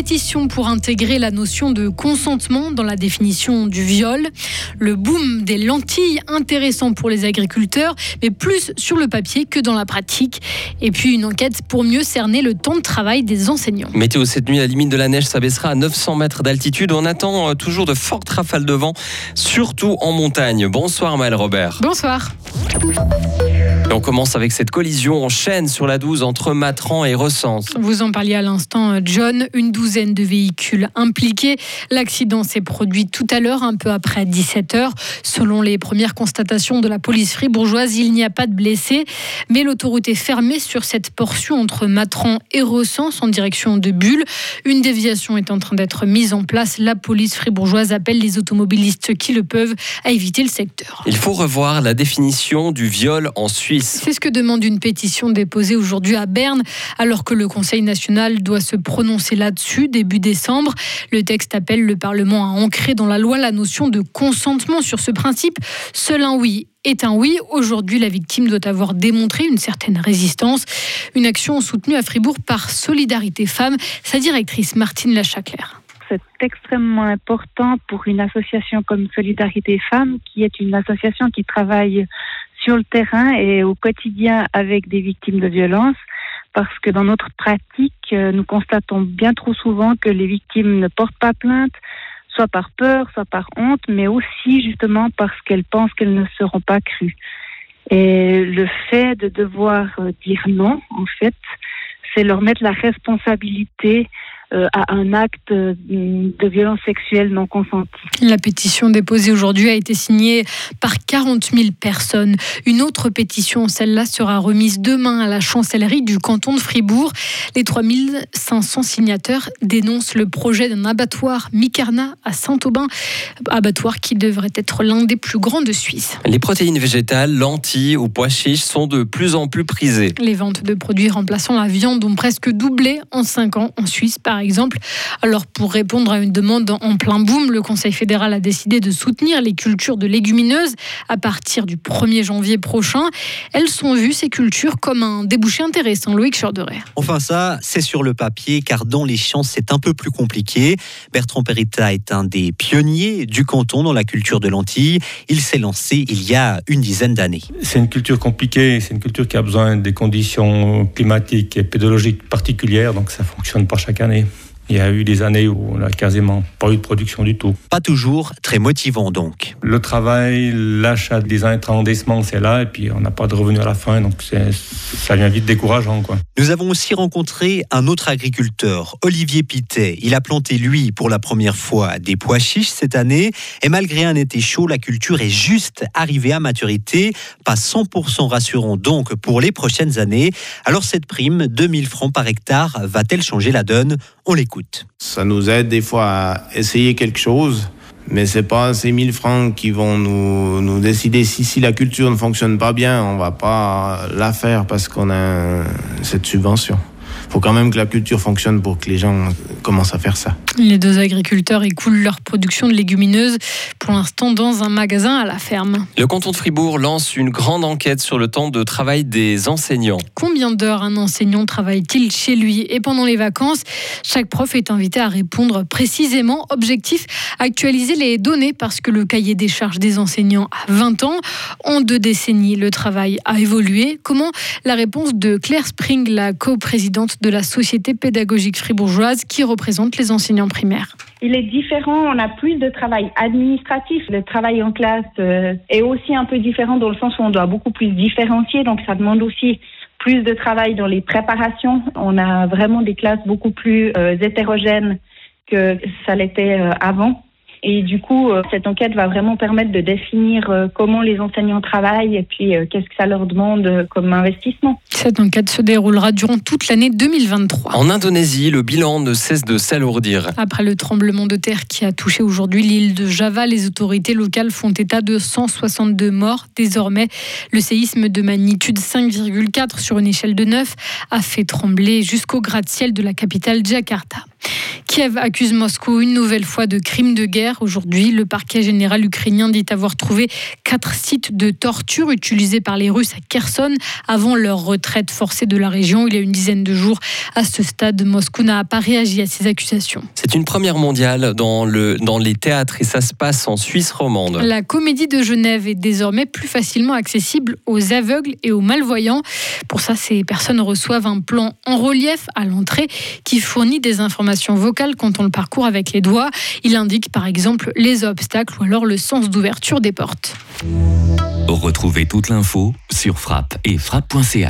pétition pour intégrer la notion de consentement dans la définition du viol. Le boom des lentilles, intéressant pour les agriculteurs, mais plus sur le papier que dans la pratique. Et puis une enquête pour mieux cerner le temps de travail des enseignants. Météo cette nuit, la limite de la neige s'abaissera à 900 mètres d'altitude. On attend euh, toujours de fortes rafales de vent, surtout en montagne. Bonsoir Maël Robert. Bonsoir. Et on commence avec cette collision en chaîne sur la 12 entre Matran et Recense. Vous en parliez à l'instant, John. Une douzaine de véhicules impliqués. L'accident s'est produit tout à l'heure, un peu après 17h. Selon les premières constatations de la police fribourgeoise, il n'y a pas de blessés. Mais l'autoroute est fermée sur cette portion entre Matran et Recense en direction de Bulle. Une déviation est en train d'être mise en place. La police fribourgeoise appelle les automobilistes qui le peuvent à éviter le secteur. Il faut revoir la définition du viol en Suisse. C'est ce que demande une pétition déposée aujourd'hui à Berne, alors que le Conseil national doit se prononcer là-dessus début décembre. Le texte appelle le Parlement à ancrer dans la loi la notion de consentement sur ce principe. Seul un oui est un oui. Aujourd'hui, la victime doit avoir démontré une certaine résistance. Une action soutenue à Fribourg par Solidarité Femmes, sa directrice Martine Lachaclaire c'est extrêmement important pour une association comme Solidarité Femmes, qui est une association qui travaille sur le terrain et au quotidien avec des victimes de violences parce que dans notre pratique, euh, nous constatons bien trop souvent que les victimes ne portent pas plainte, soit par peur, soit par honte, mais aussi justement parce qu'elles pensent qu'elles ne seront pas crues. Et le fait de devoir euh, dire non, en fait, c'est leur mettre la responsabilité à un acte euh, de violence sexuelle non consentie. La pétition déposée aujourd'hui a été signée par 40 000 personnes. Une autre pétition, celle-là, sera remise demain à la chancellerie du canton de Fribourg. Les 3 500 signataires dénoncent le projet d'un abattoir Micarna à Saint-Aubin, abattoir qui devrait être l'un des plus grands de Suisse. Les protéines végétales, lentilles ou pois chiches sont de plus en plus prisées. Les ventes de produits remplaçant la viande ont presque doublé en 5 ans en Suisse, par exemple. Alors pour répondre à une demande en plein boom, le Conseil fédéral a décidé de soutenir les cultures de légumineuses à partir du 1er janvier prochain. Elles sont vues, ces cultures, comme un débouché intéressant. Loïc Chorderer. Enfin ça, c'est sur le papier, car dans les champs, c'est un peu plus compliqué. Bertrand Perita est un des pionniers du canton dans la culture de lentilles. Il s'est lancé il y a une dizaine d'années. C'est une culture compliquée, c'est une culture qui a besoin des conditions climatiques et pédologiques particulières, donc ça fonctionne pas chaque année. Il y a eu des années où on n'a quasiment pas eu de production du tout. Pas toujours très motivant donc. Le travail, l'achat des intrants, des semences, c'est là, et puis on n'a pas de revenus à la fin, donc ça devient vite décourageant. Quoi. Nous avons aussi rencontré un autre agriculteur, Olivier Pitet. Il a planté, lui, pour la première fois, des pois chiches cette année, et malgré un été chaud, la culture est juste arrivée à maturité, pas 100% rassurant donc pour les prochaines années. Alors cette prime, 2000 francs par hectare, va-t-elle changer la donne? On l'écoute. Ça nous aide des fois à essayer quelque chose, mais c'est pas ces 1000 francs qui vont nous, nous décider. Si, si la culture ne fonctionne pas bien, on va pas la faire parce qu'on a cette subvention. Faut quand même que la culture fonctionne pour que les gens commencent à faire ça. Les deux agriculteurs écoulent leur production de légumineuses pour l'instant dans un magasin à la ferme. Le canton de Fribourg lance une grande enquête sur le temps de travail des enseignants. Combien d'heures un enseignant travaille-t-il chez lui et pendant les vacances? Chaque prof est invité à répondre précisément. Objectif actualiser les données parce que le cahier des charges des enseignants a 20 ans. En deux décennies, le travail a évolué. Comment? La réponse de Claire Spring, la coprésidente de la Société pédagogique fribourgeoise qui représente les enseignants Il est différent, on a plus de travail administratif. Le travail en classe euh, est aussi un peu différent dans le sens où on doit beaucoup plus différencier, donc ça demande aussi plus de travail dans les préparations. On a vraiment des classes beaucoup plus euh, hétérogènes que ça l'était euh, avant. Et du coup, euh, cette enquête va vraiment permettre de définir euh, comment les enseignants travaillent et puis euh, qu'est-ce que ça leur demande comme investissement. Cette enquête se déroulera durant toute l'année 2023. En Indonésie, le bilan ne cesse de s'alourdir. Après le tremblement de terre qui a touché aujourd'hui l'île de Java, les autorités locales font état de 162 morts. Désormais, le séisme de magnitude 5,4 sur une échelle de 9 a fait trembler jusqu'au gratte-ciel de la capitale Jakarta. Kiev accuse Moscou une nouvelle fois de crimes de guerre. Aujourd'hui, le parquet général ukrainien dit avoir trouvé quatre sites de torture utilisés par les Russes à Kherson avant leur retraite forcée de la région il y a une dizaine de jours. À ce stade, Moscou n'a pas réagi à ces accusations. C'est une première mondiale dans, le, dans les théâtres et ça se passe en Suisse romande. La comédie de Genève est désormais plus facilement accessible aux aveugles et aux malvoyants. Pour ça, ces personnes reçoivent un plan en relief à l'entrée qui fournit des informations vocales quand on le parcourt avec les doigts. Il indique par exemple les obstacles ou alors le sens d'ouverture des portes. Retrouvez toute l'info sur frappe et frappe.ca.